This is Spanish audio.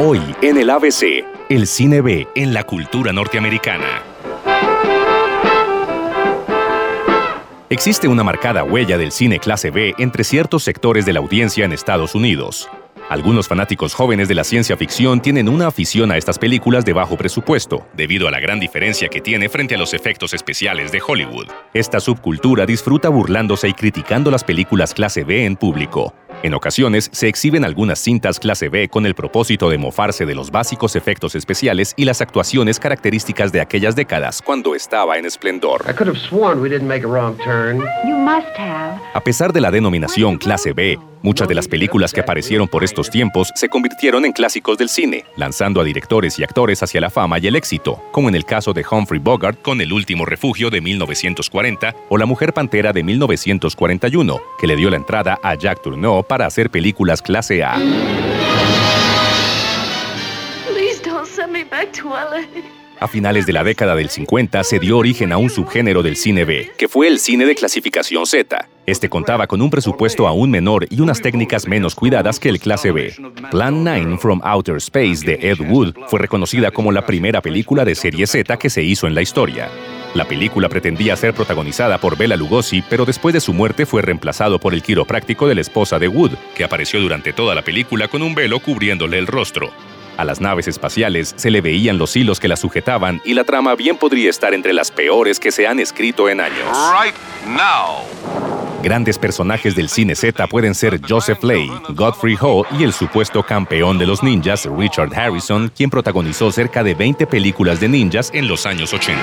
Hoy en el ABC, el cine B en la cultura norteamericana. Existe una marcada huella del cine clase B entre ciertos sectores de la audiencia en Estados Unidos. Algunos fanáticos jóvenes de la ciencia ficción tienen una afición a estas películas de bajo presupuesto, debido a la gran diferencia que tiene frente a los efectos especiales de Hollywood. Esta subcultura disfruta burlándose y criticando las películas clase B en público. En ocasiones se exhiben algunas cintas clase B con el propósito de mofarse de los básicos efectos especiales y las actuaciones características de aquellas décadas cuando estaba en esplendor. A pesar de la denominación clase B, Muchas de las películas que aparecieron por estos tiempos se convirtieron en clásicos del cine, lanzando a directores y actores hacia la fama y el éxito, como en el caso de Humphrey Bogart con El último refugio de 1940 o La mujer pantera de 1941, que le dio la entrada a Jack Tourneau para hacer películas clase A. A finales de la década del 50 se dio origen a un subgénero del cine B, que fue el cine de clasificación Z. Este contaba con un presupuesto aún menor y unas técnicas menos cuidadas que el clase B. Plan 9 from Outer Space de Ed Wood fue reconocida como la primera película de serie Z que se hizo en la historia. La película pretendía ser protagonizada por Bela Lugosi, pero después de su muerte fue reemplazado por el quiropráctico de la esposa de Wood, que apareció durante toda la película con un velo cubriéndole el rostro. A las naves espaciales se le veían los hilos que las sujetaban y la trama bien podría estar entre las peores que se han escrito en años. Grandes personajes del cine Z pueden ser Joseph Lay, Godfrey Ho y el supuesto campeón de los ninjas, Richard Harrison, quien protagonizó cerca de 20 películas de ninjas en los años 80.